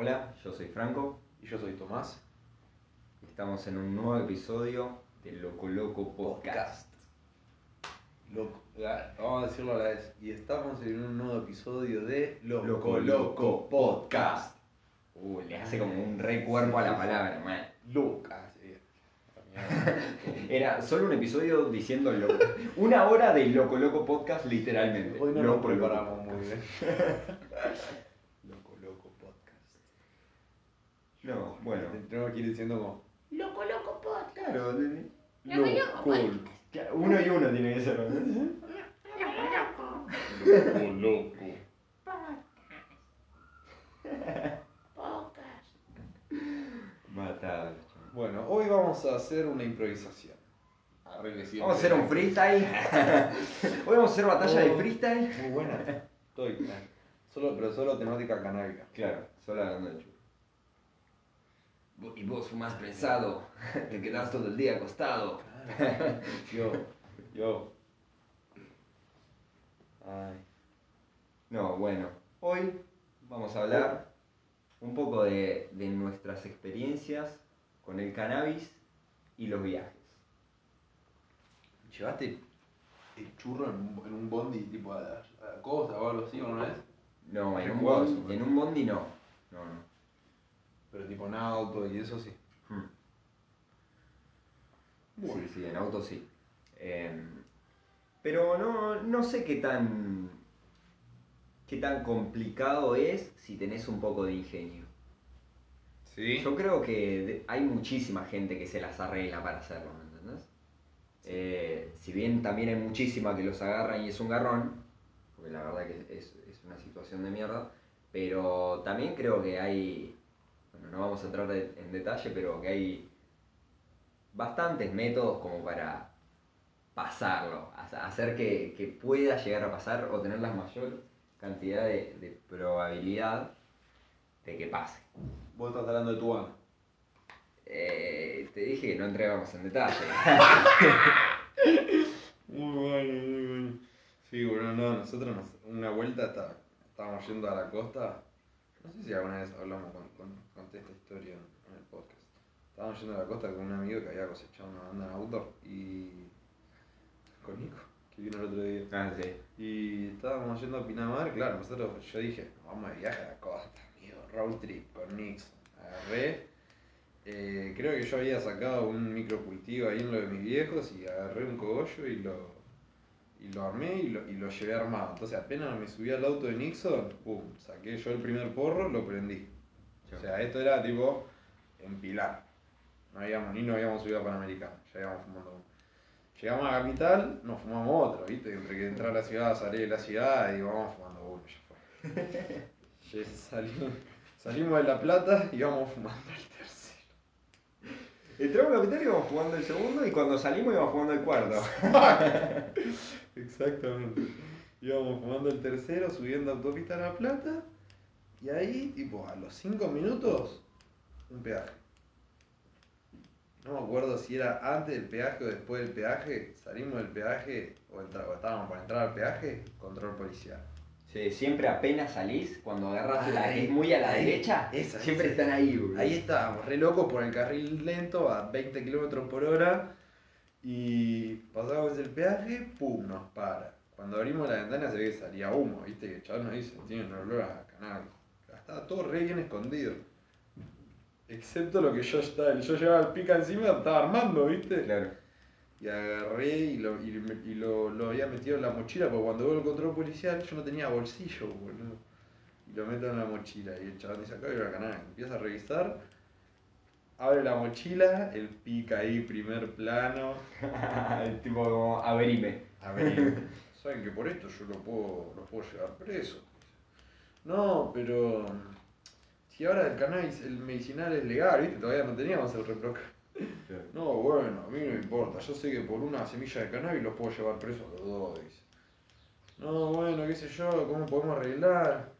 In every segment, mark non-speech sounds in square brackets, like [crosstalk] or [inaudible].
Hola, yo soy Franco Y yo soy Tomás. estamos en un nuevo episodio de Loco Loco Podcast. Loco, ah, vamos a decirlo a la vez. Y estamos en un nuevo episodio de Loco Loco Podcast. Uh, le hace como un re cuerpo a la palabra, man. Lucas. [laughs] Era solo un episodio diciendo loco. Una hora de Loco Loco Podcast, literalmente. Hoy no Loco, Loco preparamos muy bien. [laughs] Loco Loco Podcast. No, bueno. Tenemos que ir diciendo como Loco Loco Podcast. Claro, de- de- Loco Loco Podcast. claro, uno y uno tiene que ser. ¿no? [laughs] Loco Loco Loco Loco. Podcast. Matado. Bueno, hoy vamos a hacer una improvisación. Vamos a hacer un freestyle. [laughs] Hoy vamos a hacer batalla de Oh. freestyle. Muy buena. Estoy. eh, Solo, pero solo temática canábica. Claro, solo hablando de. Y vos fumas prensado, [laughs] te quedás todo el día acostado. Yo, yo. Ay. No, bueno, hoy vamos a hablar un poco de, de nuestras experiencias con el cannabis y los viajes. ¿Llevaste el churro en un, en un bondi tipo a la, a la costa o algo así una vez? No, en un, bondi, en un bondi no. No, no. Pero tipo en auto y eso sí. Hmm. Bueno. Sí, sí, en auto sí. Em, pero no, no sé qué tan, qué tan complicado es si tenés un poco de ingenio. ¿Sí? Yo creo que hay muchísima gente que se las arregla para hacerlo, ¿me entendés? Eh, si bien también hay muchísima que los agarran y es un garrón, porque la verdad que es, es una situación de mierda, pero también creo que hay, no vamos a entrar de- en detalle, pero que hay bastantes métodos como para pasarlo, ha- hacer que, que pueda llegar a pasar o tener la mayor cantidad de, de probabilidad de que pase. Vos estás hablando de tu banda. Eh, te dije que no entráramos en detalle. [laughs] Muy bueno, muy bueno. Sí, bueno, no, nosotros nos- una vuelta está- estábamos yendo a la costa. No sé si alguna vez hablamos con, con, conté esta historia en, el podcast. Estábamos yendo a la costa con un amigo que había cosechado una banda en auto y. con Nico, que vino el otro día. ah, sí. Y estábamos yendo a Pinamar, claro, nosotros, yo dije, vamos de viaje a la costa, amigo, road trip con Nixon. Agarré, eh, creo que yo había sacado un microcultivo ahí en lo de mis viejos y agarré un cogollo y lo, y lo armé y lo, y lo llevé armado. Entonces apenas me subí al auto de Nixon, pum, saqué yo el primer porro, lo prendí. O sea, esto era tipo en Pilar. No habíamos, ni nos habíamos subido a Panamericano, ya íbamos fumando uno. Llegamos a Capital, nos fumamos otro, ¿viste? Entre que entrar a la ciudad, salir de la ciudad y vamos fumando uno, ya fue. [laughs] Salimos, salimos de La Plata y vamos fumando el tercero. Entramos a capital y íbamos jugando el segundo y cuando salimos íbamos jugando el cuarto. [laughs] Exactamente. Íbamos fumando el tercero, subiendo autopista a La Plata y ahí, tipo, a los 5 minutos, un peaje. No me acuerdo si era antes del peaje o después del peaje. Salimos del peaje o, entra- o estábamos por entrar al peaje, control policial. Sí, siempre apenas salís, cuando agarras la Ahí, que es muy a la ahí, derecha, esa, siempre esa. están ahí, boludo. Ahí estábamos, re locos por el carril lento a 20 kilómetros por hora y pasamos el peaje, pum, nos para. Cuando abrimos la ventana se ve que salía humo, viste, que el chaval nos dice, tiene un olor a cannabis. Estaba todo re bien escondido. Excepto lo que yo estaba, yo llevaba el pica encima, estaba armando, viste. Claro. Y agarré y, lo, y, lo, lo había metido en la mochila, porque cuando veo el control policial yo no tenía bolsillo, boludo. Y lo meto en la mochila y el chaval dice, acá hay una canal. Empieza a revisar, abre la mochila, el pica ahí, primer plano. [laughs] tipo como abrime. A ver, saben que por esto yo lo puedo, lo puedo llevar preso. No, pero si ahora el cannabis, el medicinal es legal, viste, todavía no teníamos el reproca. No, bueno, a mí no me importa. Yo sé que por una semilla de cannabis los puedo llevar presos a los dos, dice. No, bueno, qué sé yo, ¿cómo podemos arreglar?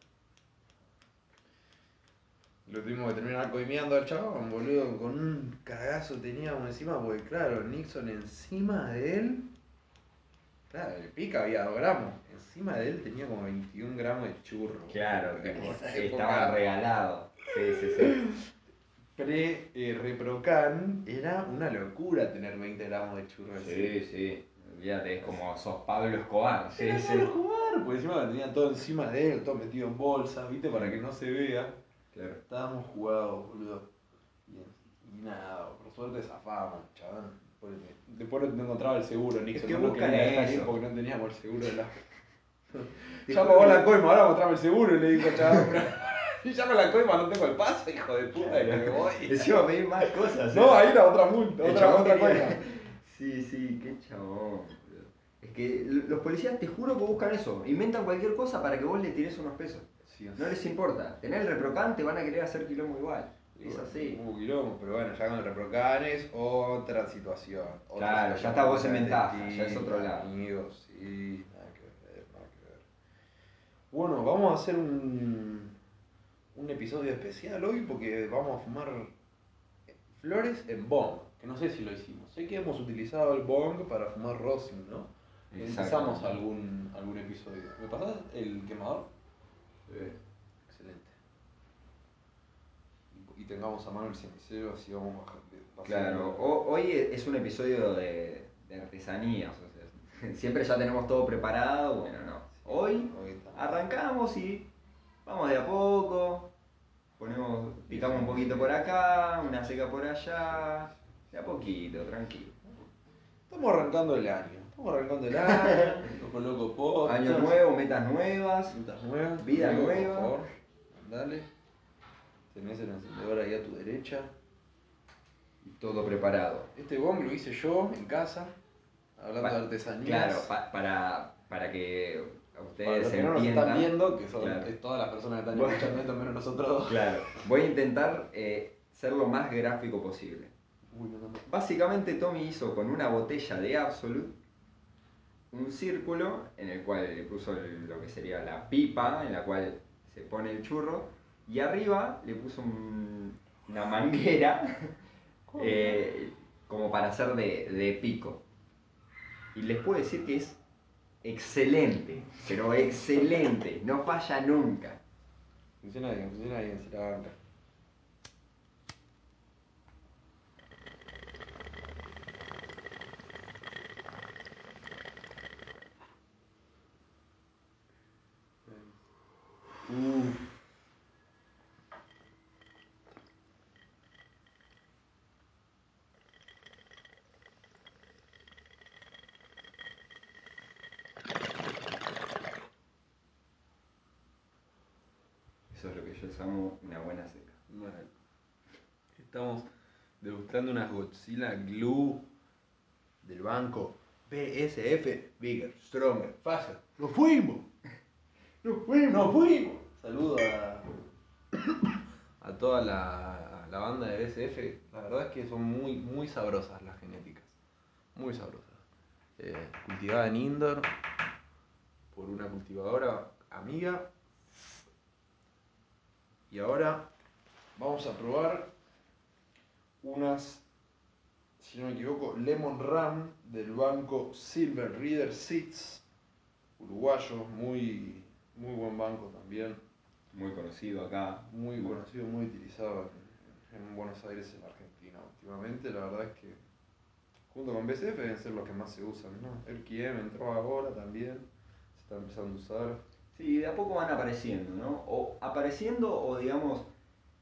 Lo tuvimos que terminar coimeando al chabón, boludo. Con un cagazo teníamos encima, porque claro, Nixon encima de él Claro, el pica había 2 gramos. Encima de él tenía como 21 gramos de churro. Claro, estaban época, regalados. Sí, sí, sí. [laughs] Pre eh, Reprocan era una locura tener 20 gramos de churro. Sí, sí. Olvídate, es como sos Pablo Escobar. Sí, Era sí. solo jugar, porque encima tenía todo encima de él, todo metido en bolsas, ¿viste? Para que no se vea. Claro. Estábamos jugados, boludo. Y, y nada, por suerte chaval. Porque Después no encontraba el seguro, Nixon. Es que no nos quería dejar eso. ir porque no teníamos el seguro de la. [laughs] Ya pagó que- la coima, ahora mostrame el seguro, le dijo chaval. pero- Si llamo [laughs] la coima, no tengo el paso, hijo de puta, y me voy. [laughs] Encima pedí más cosas. No, ¿eh? ahí era otra multa, El otra, chabón otra coima. Sí, sí, qué chabón. Es que los policías te juro que buscan eso. Inventan cualquier cosa para que vos le tires unos pesos. No les importa. Tener el reprocante van a querer hacer quilombo igual. Es así. Hubo quilombo, pero bueno, ya con el reprocan es otra situación. otra Claro, ya está vos en ventaja, ya es otro lado. Amigos, sí, nada que ver, nada que ver. Bueno, vamos a hacer un, un episodio especial hoy porque vamos a fumar flores en bong, que no sé si lo hicimos. Sé que hemos utilizado el bong para fumar rosin, ¿no? Empezamos algún, algún episodio. ¿Me pasás el quemador? Eh, Excelente. Y, y tengamos a mano el cenicero, así vamos bajando. Claro, ho- hoy es un episodio de, de artesanías. o sea, [laughs] siempre ya tenemos todo preparado. Bueno, no. Hoy Hoy arrancamos y vamos de a poco. Ponemos, picamos un poquito por acá, una seca por allá. De a poquito, tranquilo. Estamos arrancando el año. Estamos arrancando el año. [laughs] Loco Loco Podcast. Año nuevo, metas nuevas. Frutas nuevas. Vida Amigo, nueva. Por favor, dale. Tenés el encendedor ahí a tu derecha. Y todo preparado. Este bong lo hice yo en casa. Hablando Pa- de artesanías. Claro, pa- para, para que ustedes Para los que no nos están viendo, que son Claro. todas las personas que están Bueno. escuchando esto, menos nosotros. Claro, voy a intentar eh, ser lo más gráfico posible. Uy, no, no. Básicamente Tommy hizo con una botella de Absolute un círculo en el cual le puso el- lo que sería la pipa en la cual se pone el churro y arriba le puso un- una manguera [laughs] eh, como para hacer de, de pico. Y les puedo decir que es excelente, pero excelente, no falla nunca. Funciona bien, funciona bien, se la banca. Eso es lo que yo llamo una buena seca. Bueno, estamos degustando unas Godzilla Glue del banco BSF Bigger, Stronger, Faster. ¡Nos fuimos! ¡Nos fuimos! ¡Nos fuimos! Saludo a, a toda la, la banda de BSF. La verdad es que son muy, muy sabrosas las genéticas. Muy sabrosas. Eh, cultivada en indoor por una cultivadora amiga. Y ahora vamos a probar unas, si no me equivoco, Lemon Ram del banco Silver Reader Seeds, uruguayo, muy, muy buen banco también, Muy conocido acá. muy conocido, muy utilizado en, en Buenos Aires, en Argentina últimamente. La verdad es que junto con BCF deben ser los que más se usan, ¿no? El QM entró ahora también, se está empezando a usar. Sí, de a poco van apareciendo, ¿no? O apareciendo o digamos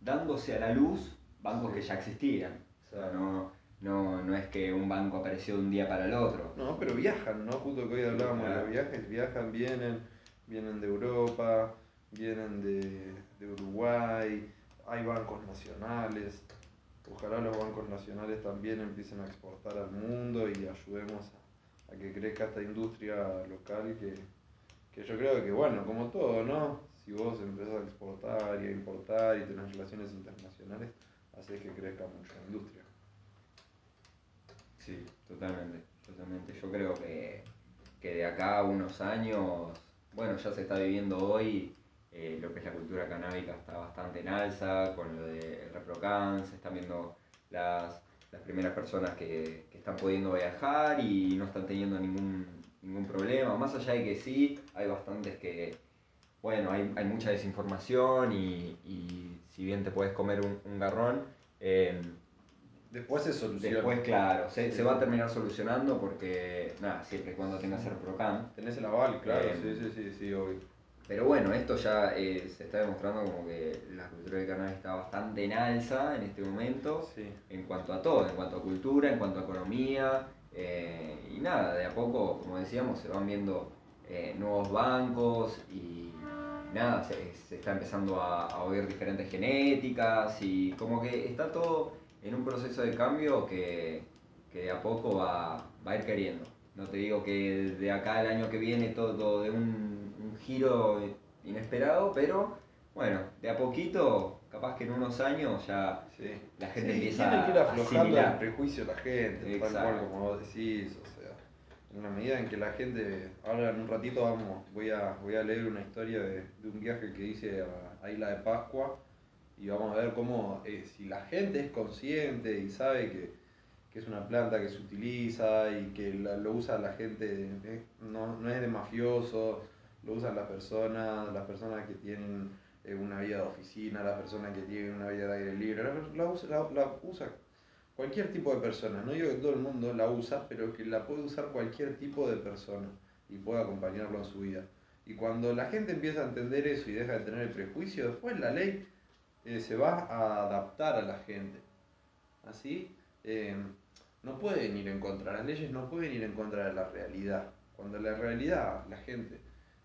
dándose a la luz bancos Sí. que ya existían. O sea, no, no, no es que un banco apareció de un día para el otro. No, pero viajan, ¿no? Justo que hoy hablábamos de los viajes, viajan, vienen, vienen de Europa, vienen de, de Uruguay, hay bancos nacionales. Ojalá los bancos nacionales también empiecen a exportar al mundo y ayudemos a, que crezca esta industria local que, que yo creo que, bueno, como todo, ¿no? Si vos empezás a exportar y a importar y tenés relaciones internacionales, haces que crezca mucho la industria. Sí, totalmente, totalmente. Yo creo que, que de acá a unos años, bueno, ya se está viviendo hoy, eh, lo que es la cultura canábica está bastante en alza, con lo de ReproCan, se están viendo las, las primeras personas que, que están pudiendo viajar y no están teniendo ningún ningún problema. Más allá de que sí, hay bastantes que, bueno, hay, hay mucha desinformación y, y si bien te puedes comer un, un garrón, eh, Después se soluciona. después, claro, se, se va a terminar solucionando porque, nada, siempre y cuando tengas el PROCAM. Tenés el aval, claro, Eh, sí, sí, sí, sí, obvio. Pero bueno, esto ya eh, se está demostrando como que la cultura del cannabis está bastante en alza en este momento. Sí. en cuanto a todo, en cuanto a cultura, en cuanto a economía, eh, y nada, de a poco, como decíamos, se van viendo eh, nuevos bancos y nada, se, se está empezando a, a oír diferentes genéticas y como que está todo en un proceso de cambio que, que de a poco va, va a ir queriendo. No te digo que de acá al año que viene todo de un, un giro inesperado, pero bueno, de a poquito, capaz que en unos años ya Sí. la gente Sí, empieza tiene que ir aflojando el prejuicio de la gente, tal cual como vos decís, o sea, en la medida en que la gente, ahora en un ratito vamos, voy a, voy a leer una historia de, de un viaje que hice a, a Isla de Pascua y vamos a ver cómo, eh, si la gente es consciente y sabe que, que es una planta que se utiliza y que la- lo usa la gente, eh, no, no es de mafioso, lo usan las personas, las personas que tienen eh, una vida de oficina, las personas que tienen una vida de aire libre, la, la la usa cualquier tipo de persona, no digo que todo el mundo la usa, pero que la puede usar cualquier tipo de persona y puede acompañarlo en su vida. Y cuando la gente empieza a entender eso y deja de tener el prejuicio, después la ley eh, se va a adaptar a la gente. Así, eh, no pueden ir en contra, las leyes no pueden ir en contra de la realidad. Cuando la realidad, la gente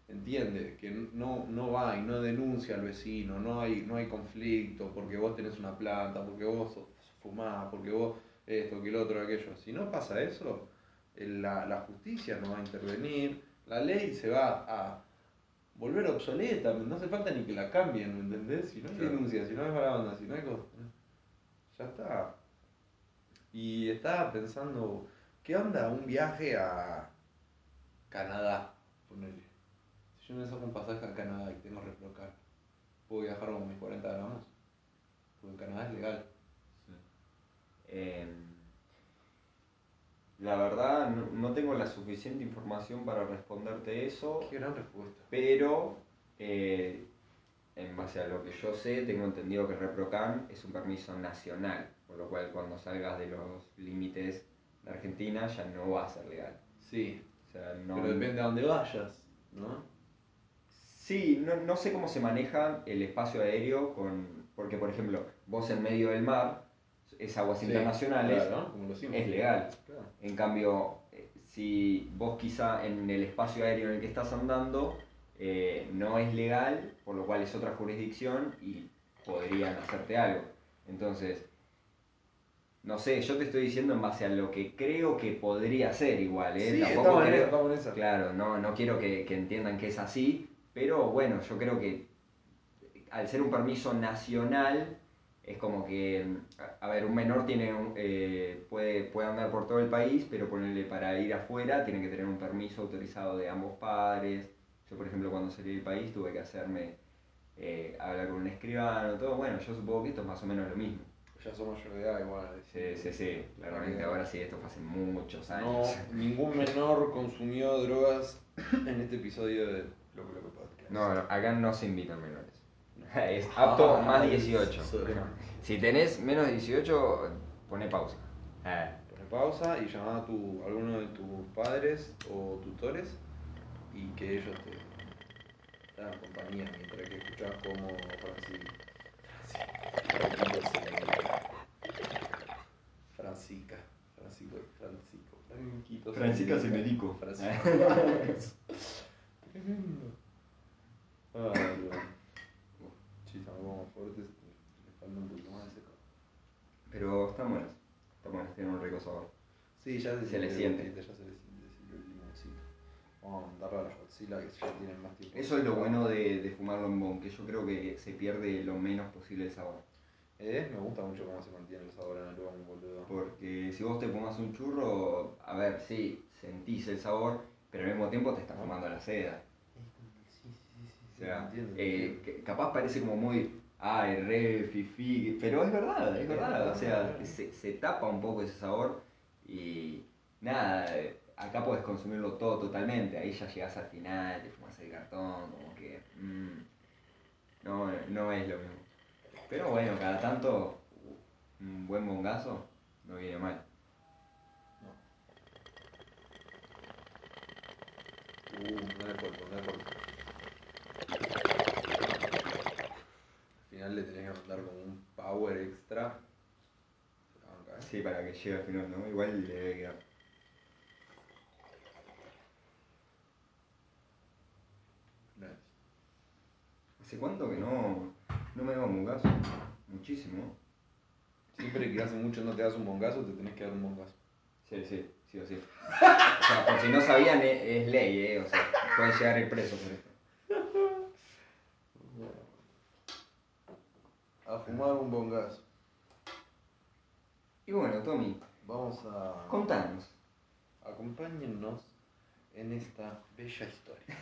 entiende que no, no va y no denuncia al vecino, no hay, no hay conflicto porque vos tenés una planta, porque vos fumás, porque vos esto, que el otro, aquello. Si no pasa eso, eh, la, la justicia no va a intervenir, la ley se va a volver obsoleta, no hace falta ni que la cambien, ¿me entendés? Si no hay Claro. denuncia, si no hay mala onda, si no hay cosa, ya está. Y estaba pensando, ¿qué onda un viaje a Canadá? Ponele. Yo me saco un pasaje a Canadá y tengo reprocar, ¿puedo viajar con mis 40 gramos? Porque en Canadá es legal. Eh, la verdad, no, no tengo la suficiente información para responderte eso, Qué gran respuesta. pero eh, en base a lo que yo sé, tengo entendido que ReproCam es un permiso nacional, por lo cual cuando salgas de los límites de Argentina ya no va a ser legal. Sí, O sea, no, pero depende a dónde vayas, ¿no? Sí, no, no sé cómo se maneja el espacio aéreo con. Porque, por ejemplo, vos en medio del mar, es aguas Sí, internacionales, claro, como es legal. Claro. En cambio, eh, si vos quizá en el espacio aéreo en el que estás andando eh, no es legal, por lo cual es otra jurisdicción y podrían hacerte algo. Entonces, no sé, yo te estoy diciendo en base a lo que creo que podría ser igual, ¿eh? Sí, Tampoco estamos en creo- esa, estamos en esa. Claro, no, no quiero que, que entiendan que es así, pero bueno, yo creo que al ser un permiso nacional, es como que, a- ver, un menor tiene eh, puede, puede andar por todo el país, pero ponerle para ir afuera tiene que tener un permiso autorizado de ambos padres. Yo, por ejemplo, cuando salí del país tuve que hacerme eh, hablar con un escribano, todo. Bueno, yo supongo que esto es más o menos lo mismo. Ya somos mayor de edad igual. Sí, sí, sí, claramente. Ahora sí, esto fue hace muchos No, años. ningún menor consumió drogas en este episodio de Loco Loco Podcast. No, no, acá no se invitan menores. [laughs] Es apto Ah, más es- 18. [laughs] Si tenés menos de 18, pone pausa. Ah, Pone pausa y llama a tu, a alguno de tus padres o tutores y que ellos te, te hagan compañía mientras que escuchas como Francisco. Francisca. Franquito Francisca Semerico. Francisco. [laughs] Tremendo. Ay, estamos como fuertes. Le falta un poquito más de seco. Pero están buenas. Están buenas, tienen un rico sabor. Sí, ya se, Se le siente. Ya se le siente el limoncito. Vamos a mandarlo a la Godzilla que ya tienen más tiempo. Eso es lo bueno de, de fumarlo en bon, que yo creo que se pierde lo menos posible el sabor. Eh, me gusta mucho cómo se mantiene el sabor en el bon, boludo. Porque si vos te fumas un churro, a ver, sí, sentís el sabor, pero al mismo tiempo te estás fumando la seda. Sí, sí, sí, sí. O sea, entiendo, eh, entiendo. capaz parece como muy, ay, re, fifi, pero es verdad, es verdad, o sea, se, se tapa un poco ese sabor y nada, acá puedes consumirlo todo totalmente, ahí ya llegas al final, te fumas el cartón, como que. mm, no, no es lo mismo. Pero bueno, cada tanto un buen bongazo no viene mal. Uh, no le corto, no le corto. Al final le tenés que mandar como un power extra. ¿eh? Sí, para que llegue al final, ¿no? Igual le debe quedar. Nice. ¿Hace cuánto que no, no me hago un bongazo? Muchísimo. Siempre que hace mucho no te das un bongazo, te tenés que dar un bongazo. Sí, sí, sí o sí. O sea, por si no sabían, es, es ley, ¿eh? O sea, pueden llegar a ir presos por esto. A fumar un bongazo. Y bueno, Tommy, Vamos a. contanos. Acompáñennos en esta bella historia.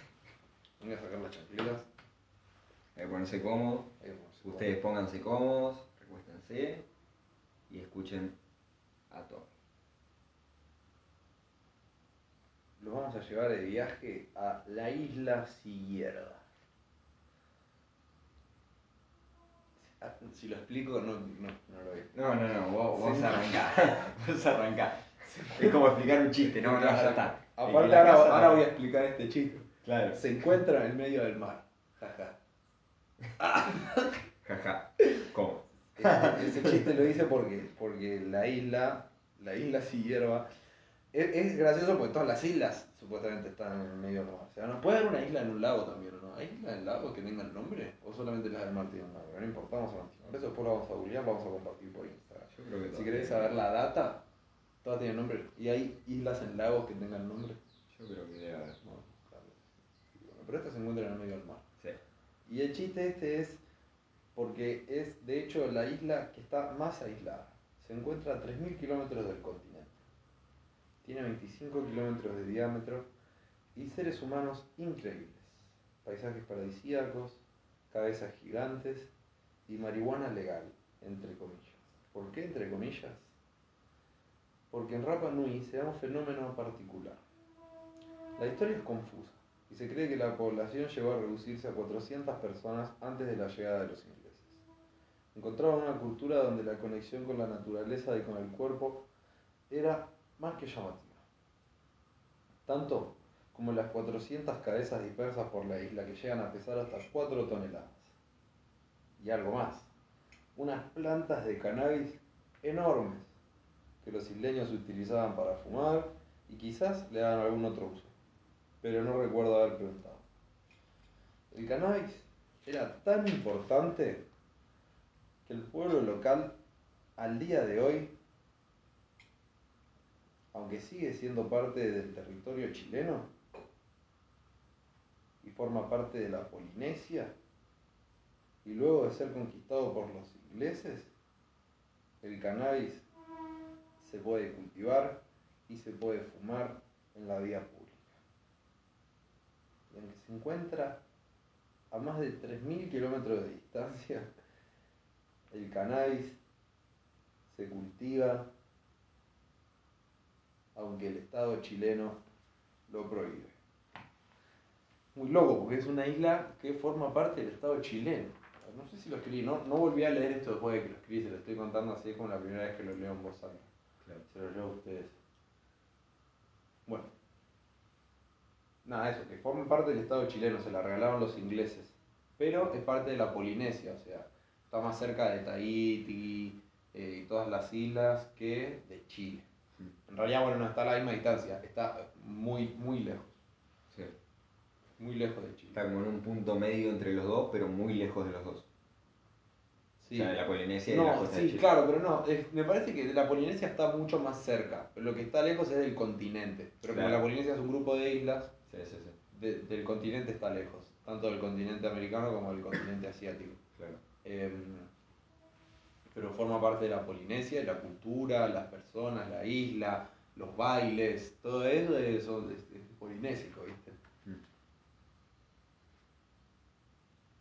Voy a sacar las chancletas. Hay que ponerse cómodos. Ustedes pónganse cómodos, recuéstense y escuchen a Tommy. Los vamos a llevar de viaje a la isla. Ah, Si lo explico, no, no, no lo veo. No, no, no, vos, vos arrancá. [laughs] vos arrancá. Es como explicar un chiste, no, no, ya está. Aparte, ahora, casa- ahora voy a explicar este chiste. Claro. Se encuentra en el medio del mar. Jaja. Jaja. ¿Cómo? Ese, ese chiste lo hice porque, porque la isla, la isla sin hierba, es, es gracioso porque todas las islas supuestamente están en el medio del mar. O sea, ¿no puede haber una isla en un lago también o no? ¿Hay islas en lagos que tengan nombre? ¿O solamente las del mar tienen nombre? No importa, vamos a continuar. Eso después lo vamos a googlear, lo vamos a compartir por Instagram. Yo creo que Si querés saber la data, todas tienen nombre. ¿Y hay islas en lagos que tengan nombre? Yo creo que debe haber. Claro. Bueno, pero esta se encuentra en el medio del mar. Y el chiste este es porque es de hecho la isla que está más aislada. Se encuentra a 3.000 kilómetros del continente. Tiene 25 kilómetros de diámetro y seres humanos increíbles. Paisajes paradisíacos, cabezas gigantes y marihuana legal, entre comillas. ¿Por qué entre comillas? Porque en Rapa Nui se da un fenómeno particular. La historia es confusa y se cree que la población llegó a reducirse a 400 personas antes de la llegada de los ingleses. Encontraban una cultura donde la conexión con la naturaleza y con el cuerpo era más que llamativa. Tanto como las 400 cabezas dispersas por la isla que llegan a pesar hasta 4 toneladas. Y algo más, unas plantas de cannabis enormes que los isleños utilizaban para fumar y quizás le daban algún otro uso pero no recuerdo haber preguntado. El cannabis era tan importante que el pueblo local al día de hoy, aunque sigue siendo parte del territorio chileno y forma parte de la Polinesia, y luego de ser conquistado por los ingleses, el cannabis se puede cultivar y se puede fumar en la vía pública aunque se encuentra a más de 3.000 kilómetros de distancia, el cannabis se cultiva aunque el Estado chileno lo prohíbe. Muy loco, porque es una isla que forma parte del Estado chileno. No sé si lo escribí, no, no volví a leer esto después de que lo escribí, se lo estoy contando así, es como la primera vez que lo leo en voz alta. Claro. Se lo leo a ustedes. Bueno. Nada, eso, que forma parte del Estado chileno, se la regalaron los ingleses. Pero es parte de la Polinesia, o sea, está más cerca de Tahiti eh, y todas las islas que de Chile. En realidad, bueno, no está a la misma distancia, está muy, muy lejos, Sí. muy lejos de Chile. Está como en un punto medio entre los dos, pero muy lejos de los dos. Sí. O sea, de la Polinesia y de la No, costa de sí, Chile. claro, pero no, es- me parece que la Polinesia está mucho más cerca, pero lo que está lejos es del continente. Pero como la Polinesia es un grupo de islas, Sí, sí, sí. de- del continente está lejos, tanto del continente americano como del continente asiático. Claro. Em, pero forma parte de la Polinesia, la cultura, las personas, la isla, los bailes, todo eso es, son- es- es polinésico, ¿viste?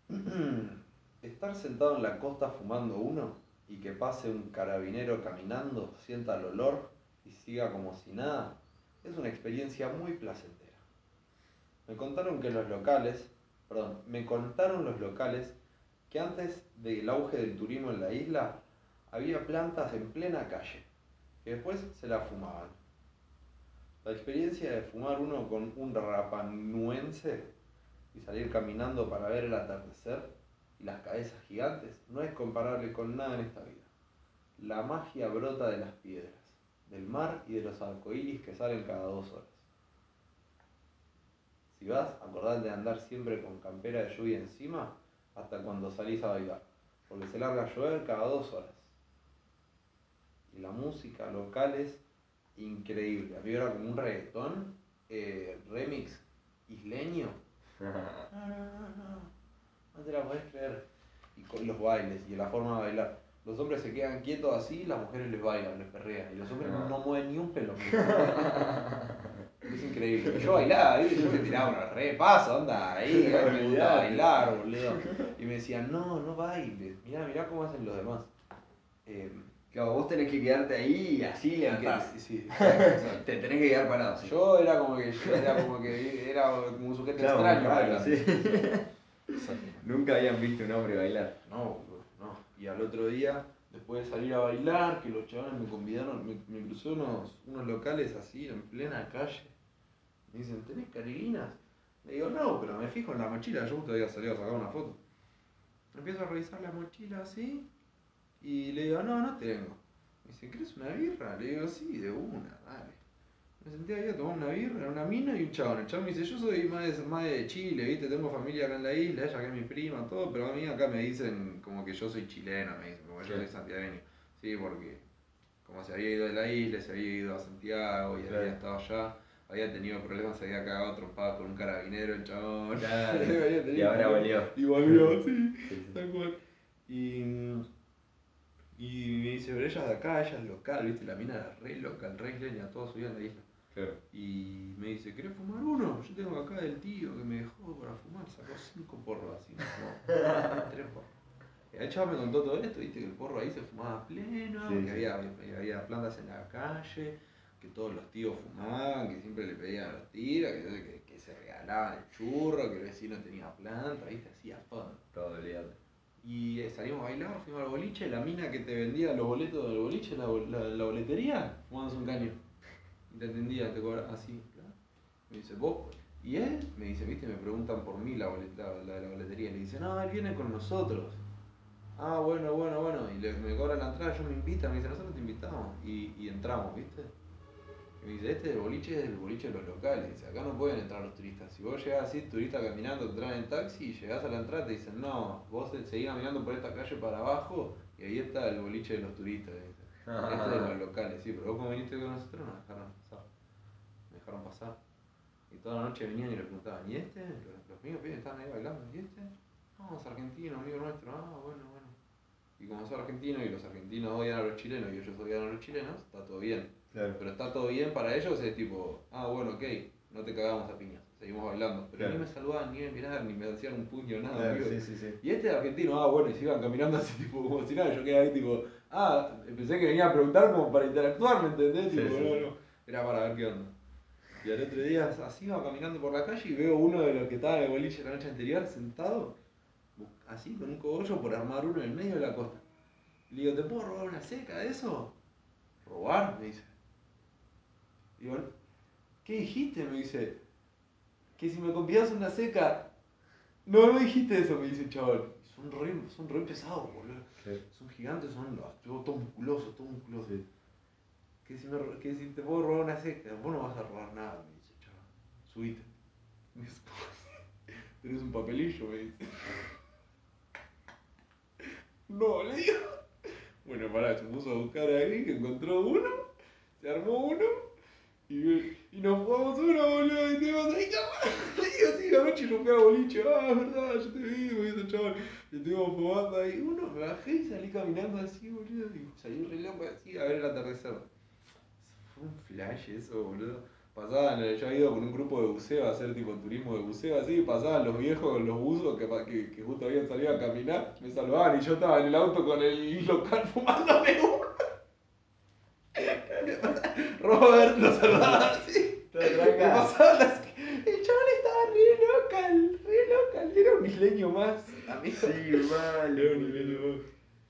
[clears throat] Estar sentado en la costa fumando uno y que pase un carabinero caminando, sienta el olor y siga como si nada, es una experiencia muy placentera. Me contaron que los locales, perdón, me contaron los locales que antes del auge del turismo en la isla había plantas en plena calle, que después se las fumaban. La experiencia de fumar uno con un rapanuense y salir caminando para ver el atardecer y las cabezas gigantes no es comparable con nada en esta vida. La magia brota de las piedras, del mar y de los arcoíris que salen cada dos horas. Si vas, acordate de andar siempre con campera de lluvia encima hasta cuando salís a bailar, porque se larga a llover cada dos horas. Y la música local es increíble. A mí era como un reggaetón, eh, remix isleño. [laughs] No, no, no, no. No te la podés creer. Y con los bailes y la forma de bailar. Los hombres se quedan quietos así, las mujeres les bailan, les perrean. Y los hombres no, no mueven ni un pelo. [laughs] Es increíble. Yo bailaba, ¿viste? yo me tiraba una re paso, onda, ahí, [laughs] a mí me gusta bailar, boludo. Y me decían, no, no bailes, mirá, mirá cómo hacen los demás. Eh, Claro, vos tenés que quedarte ahí y así levantás. sí, sí. [laughs] Te tenés que quedar parado. sí. Yo era como que, yo era como que, era como un sujeto Claro, extraño bailando. sí. Nunca habían visto un hombre bailar. No, boludo, no. Y al otro día, después de salir a bailar, que los chavales me convidaron, me, me crucé unos, unos locales así, en plena calle. Me dicen, ¿tenés carguinas? Le digo, no, pero me fijo en la mochila, yo justo había salido a sacar una foto. Empiezo a revisar la mochila así, y le digo, no, no tengo. Me dice, ¿querés una birra? Le digo, sí, de una, dale. Me senté ahí a tomar una birra, una mina y un chabón. El chabón me dice, yo soy más de, más de Chile, ¿viste? Tengo familia acá en la isla, ella que es mi prima, todo, pero a mí acá me dicen como que yo soy chileno, me dicen, como yo soy santiagueño. Sí, porque como se había ido de la isla, se había ido a Santiago y había estado allá, había tenido problemas, se había cagado trompadas con un carabinero el chabón. Claro. [laughs] Tenido Y ahora volvió. Y volvió, [laughs] sí. Sí, sí. Tal cual. Y, y me dice, pero ella es de acá, ella es local, ¿viste? La mina era re local, re isleña, toda su vida en la isla. Claro. Y me dice, ¿querés fumar uno? Yo tengo acá del tío que me dejó para fumar, sacó cinco porros así, fumó [laughs] tres porros. El chaval me contó todo esto, viste que el porro ahí se fumaba pleno, Sí, que sí. había, había plantas en la calle, que todos los tíos fumaban, que siempre le pedían a los tíos, que, que, que se regalaban el churro, que el vecino tenía planta, viste, así a fondo. Todo olvídate. Y eh, salimos a bailar, fuimos al boliche, la mina que te vendía los boletos del boliche, la, la, la boletería, fumándose un caño. Te atendía, te cobraba así. Me dice, vos, y él me dice, viste, me preguntan por mí la, boleta, la de la boletería. Le dice, no, él viene con nosotros. Ah, bueno, bueno, bueno. Y le, me cobra la entrada, yo me invita, me dice, nosotros te invitamos. Y, y entramos, viste. Y me dice, este del boliche es el boliche de los locales. Dice, acá no pueden entrar los turistas. Si vos llegás así, turista caminando, te traen en taxi y llegás a la entrada, te dicen, no, vos seguís caminando por esta calle para abajo y ahí está el boliche de los turistas. Dice. [laughs] Este es de los locales, sí, pero vos como viniste con nosotros nos dejaron dejaron pasar. Y toda la noche venían y le preguntaban, ¿y este? Los, los míos pibes estaban ahí bailando, ¿y este? No, es argentino, amigo nuestro, ah, bueno, bueno. Y como soy argentino y los argentinos odian a los chilenos y ellos odian a los chilenos, está todo bien. Claro. Pero está todo bien para ellos, es tipo, ah, bueno, ok, no te cagamos a piñas, seguimos bailando. Pero Claro. ni me saludaban, ni me miraban, ni me hacían un puño, nada, Claro, amigo. sí, sí, sí. Y este es argentino, ah, bueno, y se iban caminando así, [laughs] tipo, como si nada, yo quedaba ahí, tipo, ah, pensé que venía a preguntar como para interactuar, ¿me entendés? Tipo, no, no, era para ver qué onda. Y al otro día, así iba caminando por la calle y veo uno de los que estaba en el boliche la noche anterior sentado, así, con un cogollo por armar uno en el medio de la costa. Le digo, ¿te puedo robar una seca de eso? ¿Robar? Me dice. Digo, ¿qué dijiste? Me dice, que si me convidas una seca. No, no dijiste eso, me dice el chaval. Son re, son re pesados, boludo. Son gigantes, son todos todo musculosos, todo musculosos. Que si, me, que si te puedo robar una seca, vos no vas a robar nada, me dice chaval. Subite. ¿cómo así? Tenés un papelillo, me dice. [laughs] No, le digo. Bueno, pará, se puso a buscar ahí, que encontró uno, se armó uno, y, nos jugamos uno, boludo, y te vas ahí, cabrón. [laughs] Le digo, sí, la noche fui a boliche, ah, verdad, yo te vi, me dice chaval. Y estuvimos fumando ahí, uno, me bajé y salí caminando así, boludo, y salí re loco así a ver el atardecer. Flash eso, boludo. Pasaban, eh, yo había ido con un grupo de buceo a hacer tipo turismo de buceo así, y pasaban los viejos con los buzos que, que, que justo habían salido a caminar, me saludaban y yo estaba en el auto con el local fumándome uno. [laughs] Robert lo saludaba así. pasaban las... El chaval estaba re local, re local. Era un isleño más. Amigo. Sí, mal. Era un isleño más.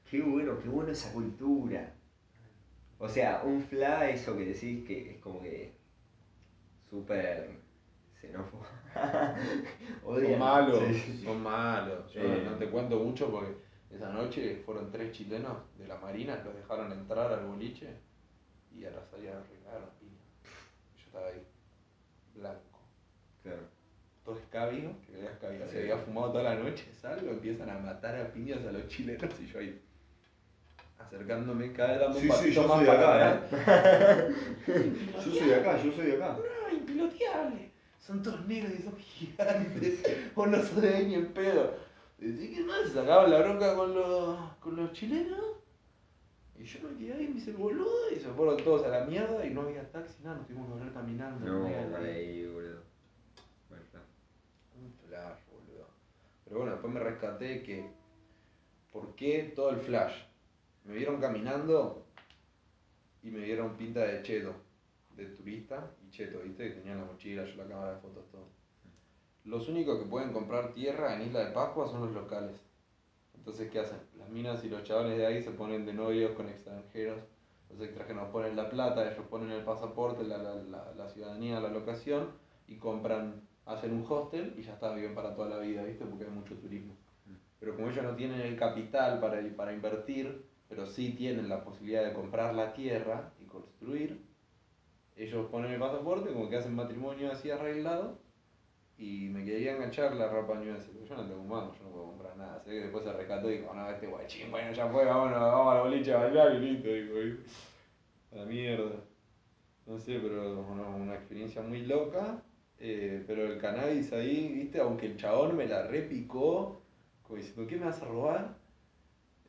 Qué bueno, qué bueno esa cultura. O sea, un fla, eso que decís que es como que súper xenófobo. [laughs] Son malos, Sí, son malos. Yo Eh. no te cuento mucho porque esa noche fueron tres chilenos de la Marina, los dejaron entrar al boliche y a la salida regaron piña. Yo estaba ahí, blanco. Claro. Todo escabio, que escabiado, Sí. se había fumado toda la noche, salgo, empiezan a matar a piñas a los chilenos y yo ahí acercándome cada vez dando un Sí, yo más soy para acá, atrás. [laughs] Yo soy de acá, yo soy de acá. No, impiloteable. Son todos negros y son gigantes. Vos no sos de ahí ni en pedo. Decís que más, se sacaban la bronca con los, con los chilenos. Y yo me quedé ahí, me hice el boludo y se fueron todos a la mierda y no había taxi, nada, nos tuvimos que volver caminando. No, ahí. boludo. Plan. Un flash, boludo. Pero bueno, después me rescaté que. ¿Por qué todo el flash? Me vieron caminando y me dieron pinta de cheto, de turista y cheto, ¿viste? Que tenía la mochila, yo la cámara de fotos, todo. Los únicos que pueden comprar tierra en Isla de Pascua son los locales. Entonces, ¿qué hacen? Las minas y los chavales de ahí se ponen de novios con extranjeros. Los extranjeros ponen la plata, ellos ponen el pasaporte, la, la, la, la ciudadanía, la locación y compran, hacen un hostel y ya está, viven para toda la vida, ¿viste? Porque hay mucho turismo. Pero como ellos no tienen el capital para, para invertir, pero sí tienen la posibilidad de comprar la tierra y construir, ellos ponen el pasaporte, como que hacen matrimonio así arreglado, y me quería enganchar la ropa ese, porque yo no tengo un mango, yo no puedo comprar nada. Sé que después se rescató y dijo, no, este guachín, bueno, ya fue, vámonos, vamos a la boliche a bailar y listo. A la mierda. No sé, pero una experiencia muy loca. eh, pero el cannabis ahí, viste, aunque el chabón me la repicó, como diciendo, ¿qué me vas a robar?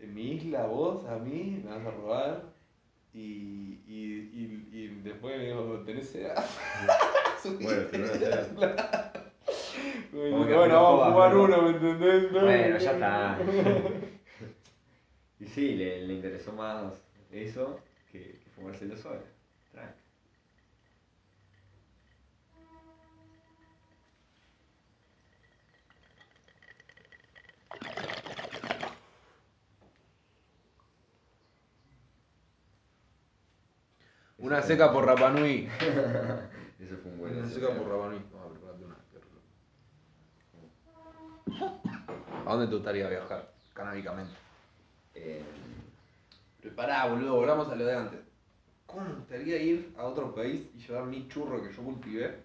En mi isla, vos, a mí, me vas a robar. Y, y, y, y después me dijo, ¿tenés sed? [laughs] Bueno, [laughs] diciendo, que bueno, no vamos a ¿no? uno, ¿me entendés? No, Bueno, no, ya está. [laughs] Y sí, le, le interesó más eso que, que fumárselo solo. Tranca. Una seca por Rapanui. [laughs] Eso fue un buen Una seca por Rapanui. Vamos a prepararte una. ¿A dónde te gustaría viajar? Canábicamente. Eh, Pero pará, boludo, volvamos a lo de antes. ¿Cómo me gustaría ir a otro país y llevar mi churro que yo cultivé?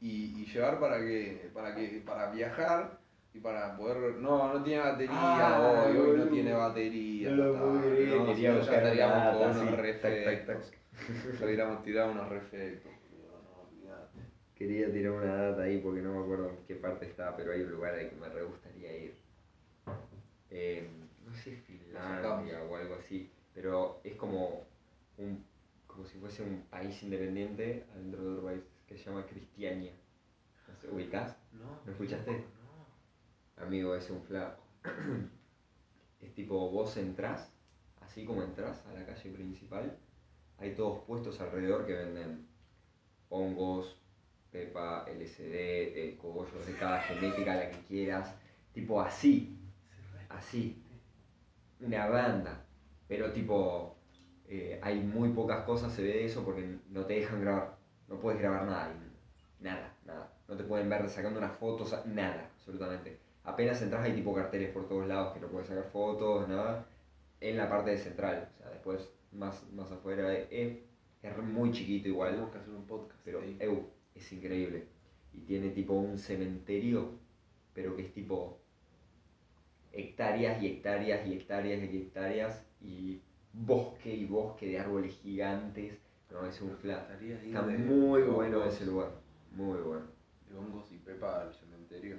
Y, y llevar para que, para que, para viajar y para poder. No, no tiene batería Ah, hoy, hoy no tiene batería. No lo creer, no, quería no, ya estaríamos con unos reflectos. [laughs] Hubiéramos tirado unos reflectos, no, olvidate. quería tirar una data ahí porque no me acuerdo en qué parte estaba, pero hay un lugar al que me re gustaría ir. Eh, no sé si Finlandia o algo así, pero es como un como si fuese un país independiente adentro de otro país que se llama Cristiania. No ¿ubicás? No, ¿No escuchaste? Amigo, es un flaco. [clears throat] es tipo, vos entrás, así como entrás a la calle principal, hay todos puestos alrededor que venden hongos, pepa, LSD, eh, cogollos de cada genética, la que quieras, tipo así, así, una banda, pero tipo, eh, hay muy pocas cosas, se ve de eso porque no te dejan grabar, no puedes grabar nada, nada, nada, no te pueden ver sacando unas fotos, nada, absolutamente. Apenas entras hay tipo carteles por todos lados que no puedes sacar fotos, nada, en la parte de central, o sea, después más, más afuera es, es muy chiquito igual, Tenemos que hacer un podcast. pero ahí. eu, es increíble. Y tiene tipo un cementerio, pero que es tipo hectáreas y hectáreas y hectáreas y hectáreas y bosque y bosque de árboles gigantes. No, es un flat. Está de- muy bueno ese lugar. Muy bueno. De hongos y pepa al cementerio.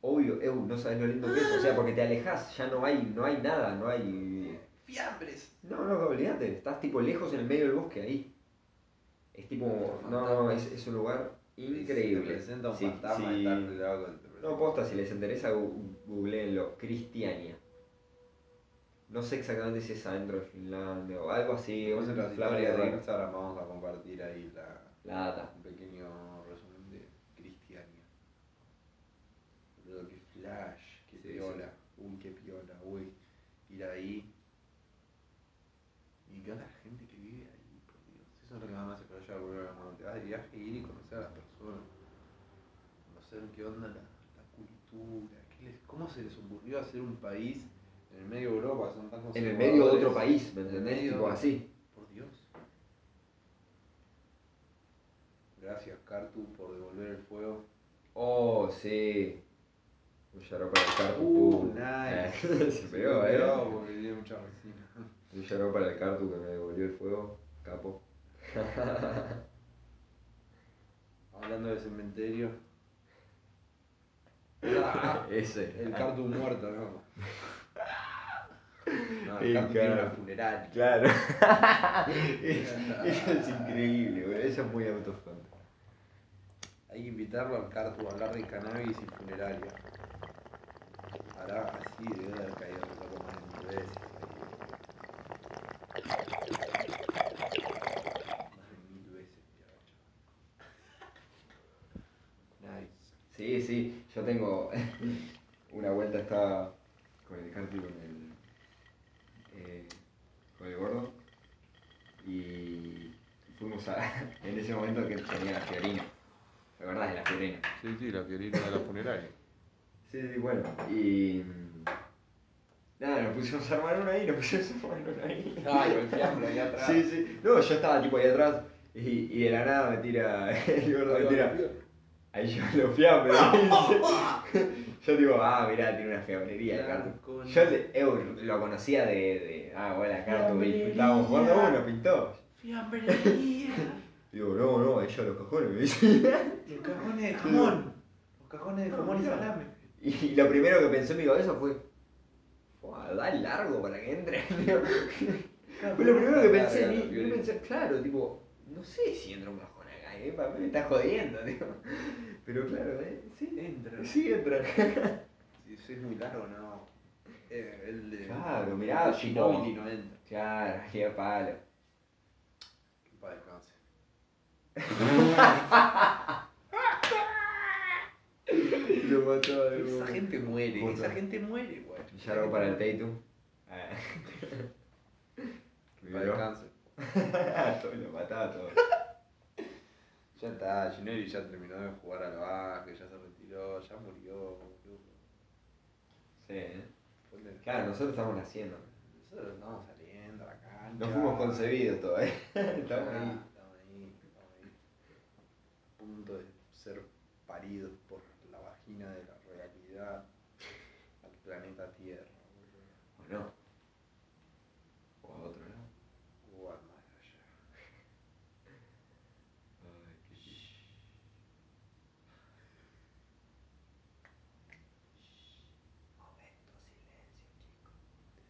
Obvio, eu, no sabes lo lindo que es. O sea, porque te alejas, ya no hay, no hay nada, no hay. ¡Fiambres! No, no, olvídate, estás tipo lejos en el medio del bosque ahí. Es tipo. No, no, es, es un lugar increíble. Te presenta un Sí, fantasma sí. te No, posta, si les interesa, googleenlo. Cristiania. No sé exactamente si es adentro de Finlandia o algo así. En las flavor historias de. Instagram vamos a compartir ahí la, La data. Un pequeño resumen de Cristiania. Boludo, qué flash, qué Sí, piola. Uy, qué piola, uy. Ir ahí. Y qué onda la gente que vive ahí, por Dios. Eso es lo que más me hace para allá, boludo. Cuando te vas de viaje, ir y conocer a las personas. Conocer qué onda la, la cultura. qué les- ¿Cómo se les ocurrió hacer un país en el medio de Europa? Son tan En el medio de otro país, ¿me entendés? medio- Tipo así. Por Dios. Gracias, Cartu, por devolver el fuego. Oh, sí. Un lloró para el cartu. Uh, pum. nice. Eh, [laughs] Se pegó, eh. pegó porque tiene mucha resina. Un lloró para el cartu que me devolvió el fuego. Capo. [laughs] Hablando de cementerio. [laughs] Ese. El Cartu muerto, ¿no? No, el Cartu tiene una funeraria. Claro. Eso es increíble, boludo. Eso es muy autofan. Hay que invitarlo al Cartu a hablar de cannabis y funeraria. Hará así, debe haber caído en loco más de mil veces. Más de mil veces. Nice. Sí, sí. Yo tengo. [laughs] Una vuelta estaba con el cartu y con el. eh, con el gordo. Y fuimos a. [laughs] En ese momento que tenía la fiorina. ¿Te acordás de la fiorina? Sí, sí, la fiorina de la funeraria. Sí, sí, bueno. Y. Nada, nos pusimos a armar una ahí, nos pusimos a armar una ahí. Ay, fiambre ahí [laughs] atrás. Sí, sí. No, yo estaba tipo ahí atrás y, y de la nada me tira. [laughs] El gordo me tira. Ahí yo lo fiambre. [laughs] yo digo, ah, mirá, tiene una fiambrería, Claro, Yo le- lo conocía de, de. Ah, bueno, Fiambrería. estábamos jugando uno, pintó. Fiambrería. Digo, no, no, ahí ya los cojones me dice. Los cajones de jamón. Los cajones de jamón y salame. Y lo primero que pensó en mi cabeza fue. "Fua, Da largo para que entre. Digo, [laughs] Fue lo primero que pensé, ni, ni pensé, claro, tipo, no sé si entra un cajón acá, ¿eh? para mí me está jodiendo, [laughs] digo. Pero claro, ¿eh? sí, Entra. sí entra. [laughs] Si eso es muy largo, no. Eh, el de. Claro, mirá, el no entra. Claro, qué palo. Que para descanse. Lo mató de Esa gente muere, Puta. esa gente muere, güey. Ya lo para el Tatum. Ah. [laughs] Que para descanse. [laughs] Todo lo mataba todo. Ya está, Ginelli ya terminó de jugar al básquet, ya se retiró, ya murió. Sí, ¿eh? Claro, nosotros estamos naciendo. Nosotros estamos saliendo a la cancha. No fuimos concebidos todavía. [laughs] Estamos Ah, ahí. Estamos ahí, estamos ahí. A punto de ser paridos por vagina de la realidad al planeta Tierra, boludo. ¿O no? O a otro lado. O al más allá. Ay, qué chido. Momento silencio, chicos.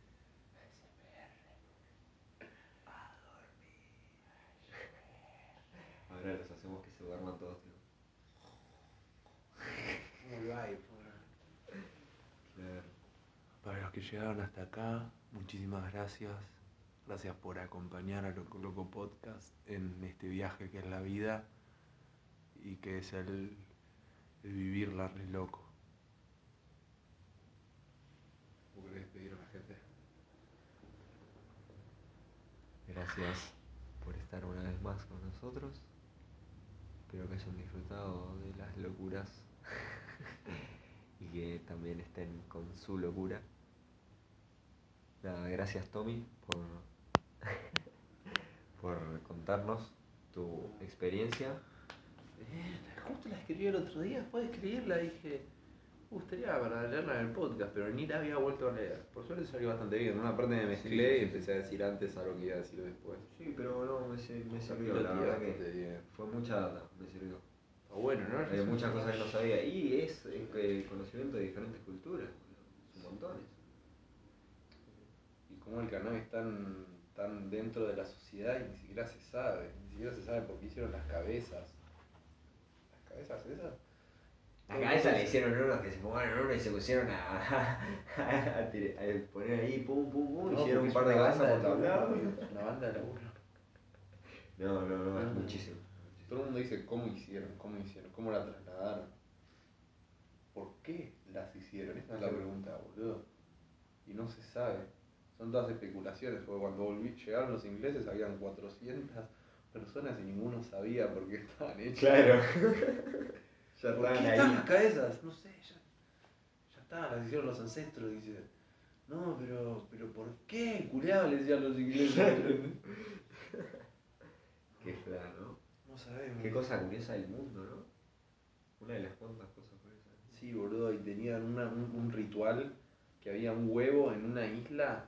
A dormir. Ahora los hacemos que se duerman todos, tío. Muy guay, Claro. Para los que llegaron hasta acá, muchísimas gracias. Gracias por acompañar a Loco Loco Podcast en este viaje que es la vida y que es el, el vivirla re loco. ¿Vos querés a la gente? Gracias por estar una vez más con nosotros. Espero que hayan disfrutado de las locuras [laughs] y que también estén con su locura. Nada, gracias Tommy por, [laughs] por contarnos tu experiencia. Eh, justo la escribí el otro día, después de escribirla dije, "Uh, gustaría para leerla en el podcast, pero ni la había vuelto a leer. Por suerte salió bastante bien. En una parte me mezclé sí, y sí, empecé a decir antes algo que iba a decir después. Sí, pero no, me, me sirvió, la verdad que bien. fue mucha data, me sirvió. Está bueno, ¿no? Hay muchas cosas que no sabía y es, es que conocimiento de diferentes culturas, son montones. Cómo el cannabis es tan, tan dentro de la sociedad y ni siquiera se sabe. Ni siquiera se sabe por qué hicieron las cabezas. ¿Las cabezas esas? La cabeza le hicieron unos que se fumaron uno y se pusieron a, [laughs] a, poner ahí pum pum pum, No, hicieron un par de cabezas por todos lados. Una banda de laburo. No, no, no, es Ah. muchísimo. muchísimo. Todo el mundo dice cómo hicieron, cómo hicieron, cómo la trasladaron. ¿Por qué las hicieron? Esa es la pregunta, boludo. Y no se sabe. Son todas especulaciones, porque cuando volví, llegaron los ingleses habían 400 personas y ninguno sabía por qué estaban hechas. Claro. [laughs] ya ¿Por estaban qué ahí. están las cabezas? No sé, ya, ya está, las hicieron los ancestros, dice. No, pero, pero ¿por qué? Culeado le decían los ingleses. Qué fla, ¿no? no sabemos. Qué cosa curiosa del mundo, ¿no? Una de las cuantas cosas curiosas. Sí, boludo, y tenían una- un, un ritual que había un huevo en una isla,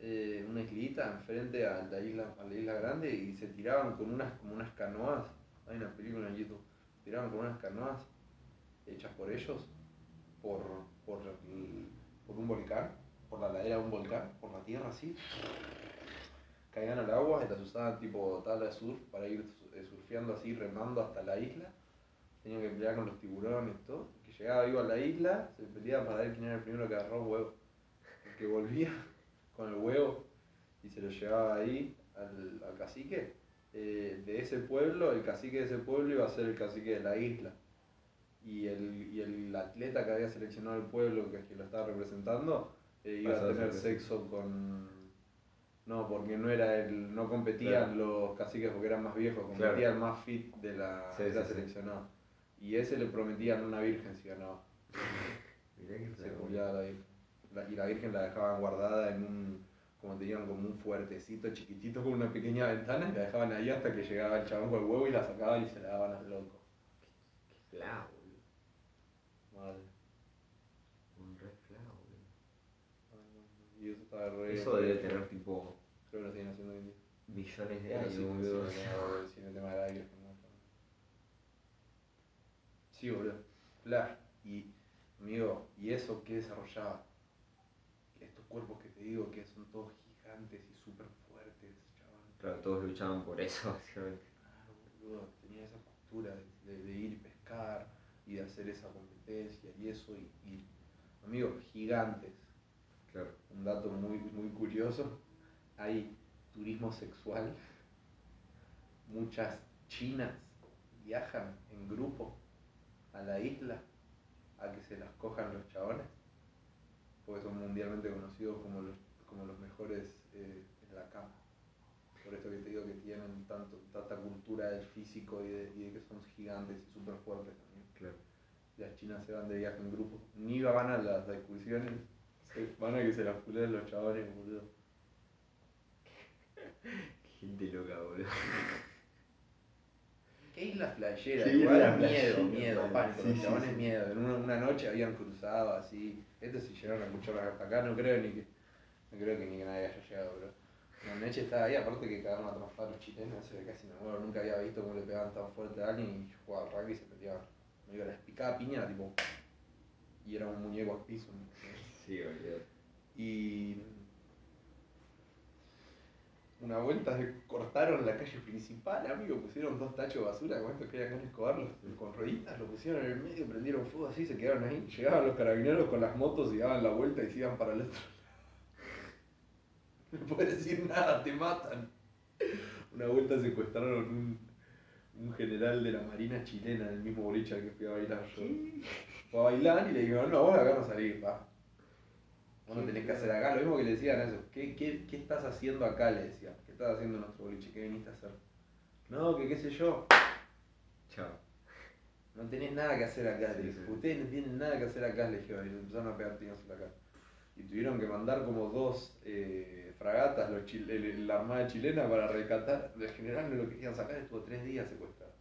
eh, una islita enfrente a la isla, a la isla grande y se tiraban con unas, como unas canoas. Hay una película en YouTube. Tiraban con unas canoas hechas por ellos, por, por, por un volcán, por la ladera de un volcán, por la tierra así. Caían al agua y las usaban tipo tabla de surf para ir eh, surfeando así, remando hasta la isla tenían que pelear con los tiburones y todo. Que llegaba vivo a la isla se peleaba para ver quién era el primero que agarró huevo. El que volvía con el huevo y se lo llevaba ahí al, al cacique, eh, de ese pueblo, el cacique de ese pueblo iba a ser el cacique de la isla. Y el, y el atleta que había seleccionado el pueblo, que es quien lo estaba representando, eh, iba a tener sexo con... No, porque no era el, no competían los caciques porque eran más viejos, competía Claro. más fit de la Sí, era sí, sí. seleccionado. Y ese le prometían una virgen si ganaba. [laughs] Mirá que Se la virgen. La- y la virgen la dejaban guardada en un, como tenían como un fuertecito chiquitito con una pequeña ventana y la dejaban ahí hasta que llegaba el chabón con el huevo y la sacaban y se la daban al loco. Qué fla, boludo. Madre. Un re fla, boludo. Y eso estaba re. Eso debe tener tipo Creo que lo siguen haciendo hoy en día. millones de Pero años, sí, boludo. sí, el cine tema de la virgen. Sí, boludo. Flash. Y, amigo, ¿y eso qué desarrollaba? Estos cuerpos que te digo que son todos gigantes y súper fuertes, chaval. Claro, todos luchaban por eso, [laughs] básicamente. Claro, boludo, tenía esa postura de, de- de ir y pescar y de hacer esa competencia y eso. Y, y, amigo, gigantes. Claro. Un dato muy, muy curioso. Hay turismo sexual. Muchas chinas viajan en grupo a la isla a que se las cojan los chabones. Porque son mundialmente conocidos como los, como los mejores eh, en la cama. Por esto que te digo que tienen tanto, tanta cultura del físico y de, y de que son gigantes y súper fuertes también. Claro. Las chinas se van de viaje en grupo. Ni van a las excursiones, se- van a que se las culen los chabones, boludo. [laughs] Gente loca, boludo. [laughs] Qué isla flayera, Qué igual miedo, miedo, pánico, Sí, los sí, chabones sí. miedo. En una, una noche habían cruzado así, estos si llegaron a escuchar hasta acá, no creo ni que, no creo que ni que nadie haya llegado, pero una noche estaba ahí, aparte que cagaron a trompada a los chilenos, casi me muero, nunca había visto cómo le pegaban tan fuerte a alguien y jugaba al rugby y se peleaban. Me digo, les picaba piña, tipo, y era un muñeco al piso. ¿no? Sí, boludo. Y una vuelta se cortaron la calle principal, amigo, pusieron dos tachos de basura, como estos que acá en Escobar, los- con rueditas, lo pusieron en el medio, prendieron fuego así, se quedaron ahí. Llegaban los carabineros con las motos y daban la vuelta y se iban para el otro lado. [laughs] No puedes decir nada, te matan. Una vuelta secuestraron un, un general de la marina chilena, el mismo boliche al que fui a bailar yo. Fue a bailar y le dijeron, no, vos acá no salís, pa. Vos no tenés que hacer acá. Lo mismo que le decían a eso. ¿Qué, qué, qué estás haciendo acá? Le decían. ¿Qué estás haciendo en nuestro boliche? ¿Qué viniste a hacer? No, que qué sé yo. Chao. No tenés nada que hacer acá. le Sí, dijo. sí. Ustedes no tienen nada que hacer acá, le dijeron. Y le empezaron a pegar tiros en la cara. Y tuvieron que mandar como dos eh, fragatas, los chil- el- la armada chilena, para rescatar. El general no lo querían sacar, estuvo tres días secuestrado.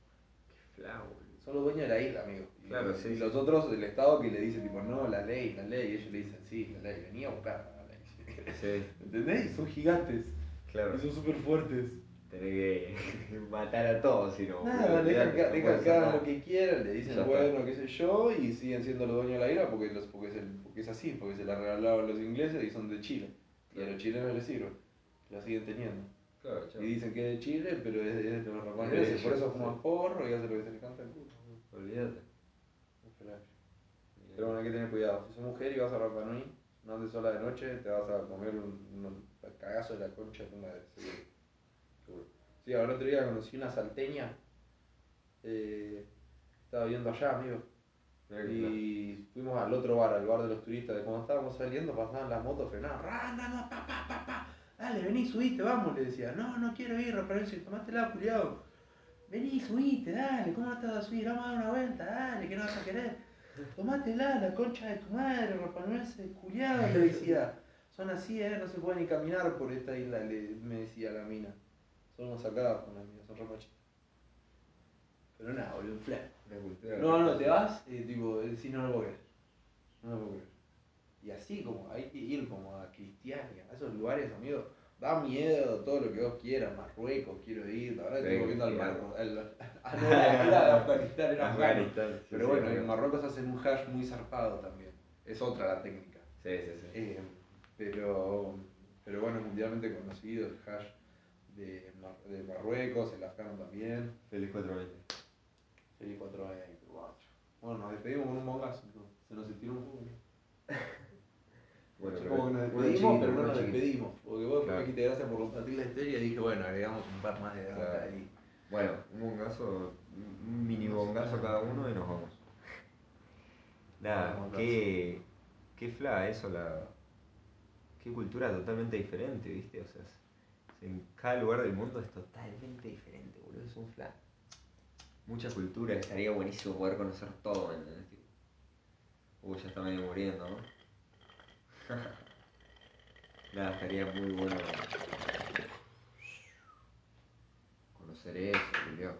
Qué fla, boludo. Son los dueños de la isla, amigo. Y, Claro, sí, y los otros del Estado que le dicen, tipo, no, la ley, la ley. Y ellos le dicen, sí, la ley. Venía a buscar la ley. Sí, [laughs] ¿Entendés? Y son gigantes. claro. Y son súper fuertes. Tenés que [laughs] matar a todos, si no. Nada, dejan que, hagan lo que quieran, le dicen, bueno, qué sé yo, y siguen siendo los dueños de la isla porque, los, porque, es el, porque es así, porque se la regalaron los ingleses y son de Chile. Y a los chilenos les sirve. La siguen teniendo. Claro. Y dicen que es de Chile, pero es de, es de los Es de rapaneses, por eso fuman porro y hacen lo que se les canta el culo. Olvídate. Pero bueno, hay que tener cuidado. Si sos mujer y vas a Rapa Nui, no andes sola de noche, te vas a comer un, un cagazo de la concha de tu madre, seguro. Seguro. Sí, ahora otro día conocí una salteña eh, estaba viendo allá, amigo. Y fuimos al otro bar, al bar de los turistas. De cuando estábamos saliendo, pasaban las motos, frenaban. ¡Ra, na, na, pa, pa, pa, pa! Dale, vení, subiste, vamos, le decía. No, no quiero ir, Rafael, tomátela, culiado. Vení, subiste, dale, ¿cómo no te vas a subir? Vamos a dar una vuelta, dale, que no vas a querer. Tomátela, la concha de tu madre, Rafael, culiado, le decía. Son así, ¿eh? No se puede ni caminar por esta isla, le, me decía la mina. Son unos sacados con la mina, son remachitas. Pero nada, boludo, un flash. No, no, te vas y tipo, decís, no lo puedo creer. No lo puedo creer. Y así como hay que ir como a Cristiania, a esos lugares, amigo. Da miedo, todo lo que vos quieras, Marruecos, quiero ir, ahora estoy volviendo al. Marruecos. Era de Afganistán, era. Afganistán. sí, Pero sí, bueno, en Marruecos hacen un hash muy zarpado también. Es otra la técnica. Sí, sí, sí. Eh, pero, pero bueno, es mundialmente conocido el hash de, Mar- de Marruecos, el afgano también. Feliz 420. Feliz 420, guacho. Bueno, nos despedimos con un bongazo, se nos estiró un poco. [laughs] ¿no? Bueno, Yo pero como que nos uno despedimos, pero no nos despedimos. Porque vos Claro. me dijiste gracias por compartir la historia y dije, bueno, agregamos un par más de data Claro. ahí. Bueno, un bongazo, un mini bongazo cada uno y nos vamos. Nada, qué, qué fla eso, la, qué cultura totalmente diferente, ¿viste? O sea, en cada lugar del mundo es totalmente diferente, boludo, es un fla. Mucha cultura, estaría buenísimo poder conocer todo, ¿me entendés? Tipo, Uy, ya está medio muriendo, ¿no? [laughs] Nada, estaría muy bueno conocer eso, Julio.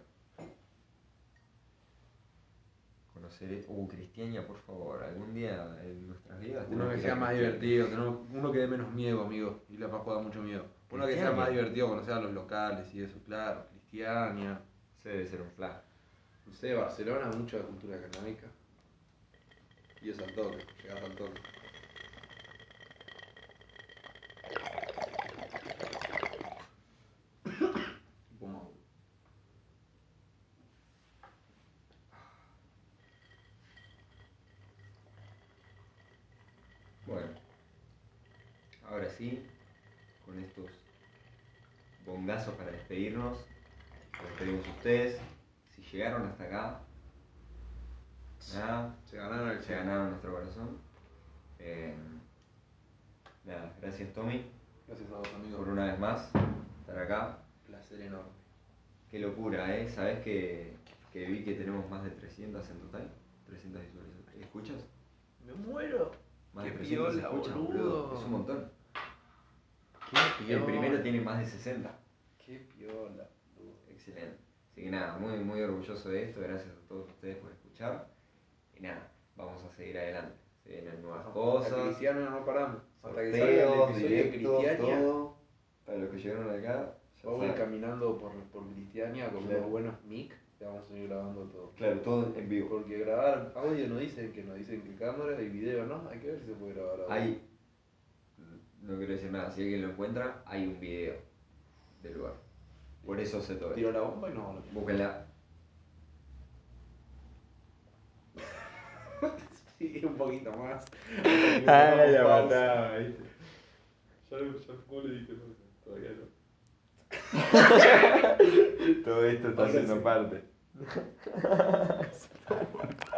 Conocer eso. Uh, Cristiania, por favor, algún día en nuestras vidas. Uno tenemos que sea más Cristiania. divertido, tenemos- uno que dé menos miedo, amigo. Y la Pascua da mucho miedo. Uno que sea más divertido, conocer a los locales y eso, claro. Cristiania. Ese debe ser un flash. No sé, Barcelona, mucho de cultura canábica. Y es al toque, llegás al toque. Como- Bueno, ahora sí, con estos bongazos para despedirnos, nos despedimos ustedes. Si llegaron hasta acá, nada, Se ganaron el se ganaron nuestro corazón. Eh, nada, gracias Tommy Gracias a vos, amigo. por una vez más estar acá. Placer enorme. Qué locura, ¿eh? ¿Sabes que, que vi que tenemos más de 300 en total? 300 visualizaciones. ¿Escuchas? Me muero. Más Qué de 300 piola, escuchas, boludo. Es un montón. Qué El primero tiene más de 60. Qué piola. Excelente. Así que nada, muy, muy orgulloso de esto. Gracias a todos ustedes por escuchar. Y nada, vamos a seguir adelante. Se vienen nuevas cosas. Cristiana no paramos. Hasta que salga el episodio de todo. Para los que llegaron acá, ya Vamos a ir caminando por, por Cristiania con Claro. unos buenos mic. Y vamos a ir grabando todo. Claro, todo en vivo. Porque grabar audio no dicen que no dicen que cámara y video no. Hay que ver si se puede grabar audio. Hay, no quiero decir nada, si alguien lo encuentra, hay un video del lugar. Por eso sé todo Tiro la bomba y no. Búsquenla. [laughs] Sí, un poquito más. Ah, la mataba, ¿viste? Ya, ya fue, le dije, no, todavía no. [laughs] Todo esto está sí. parte. [laughs]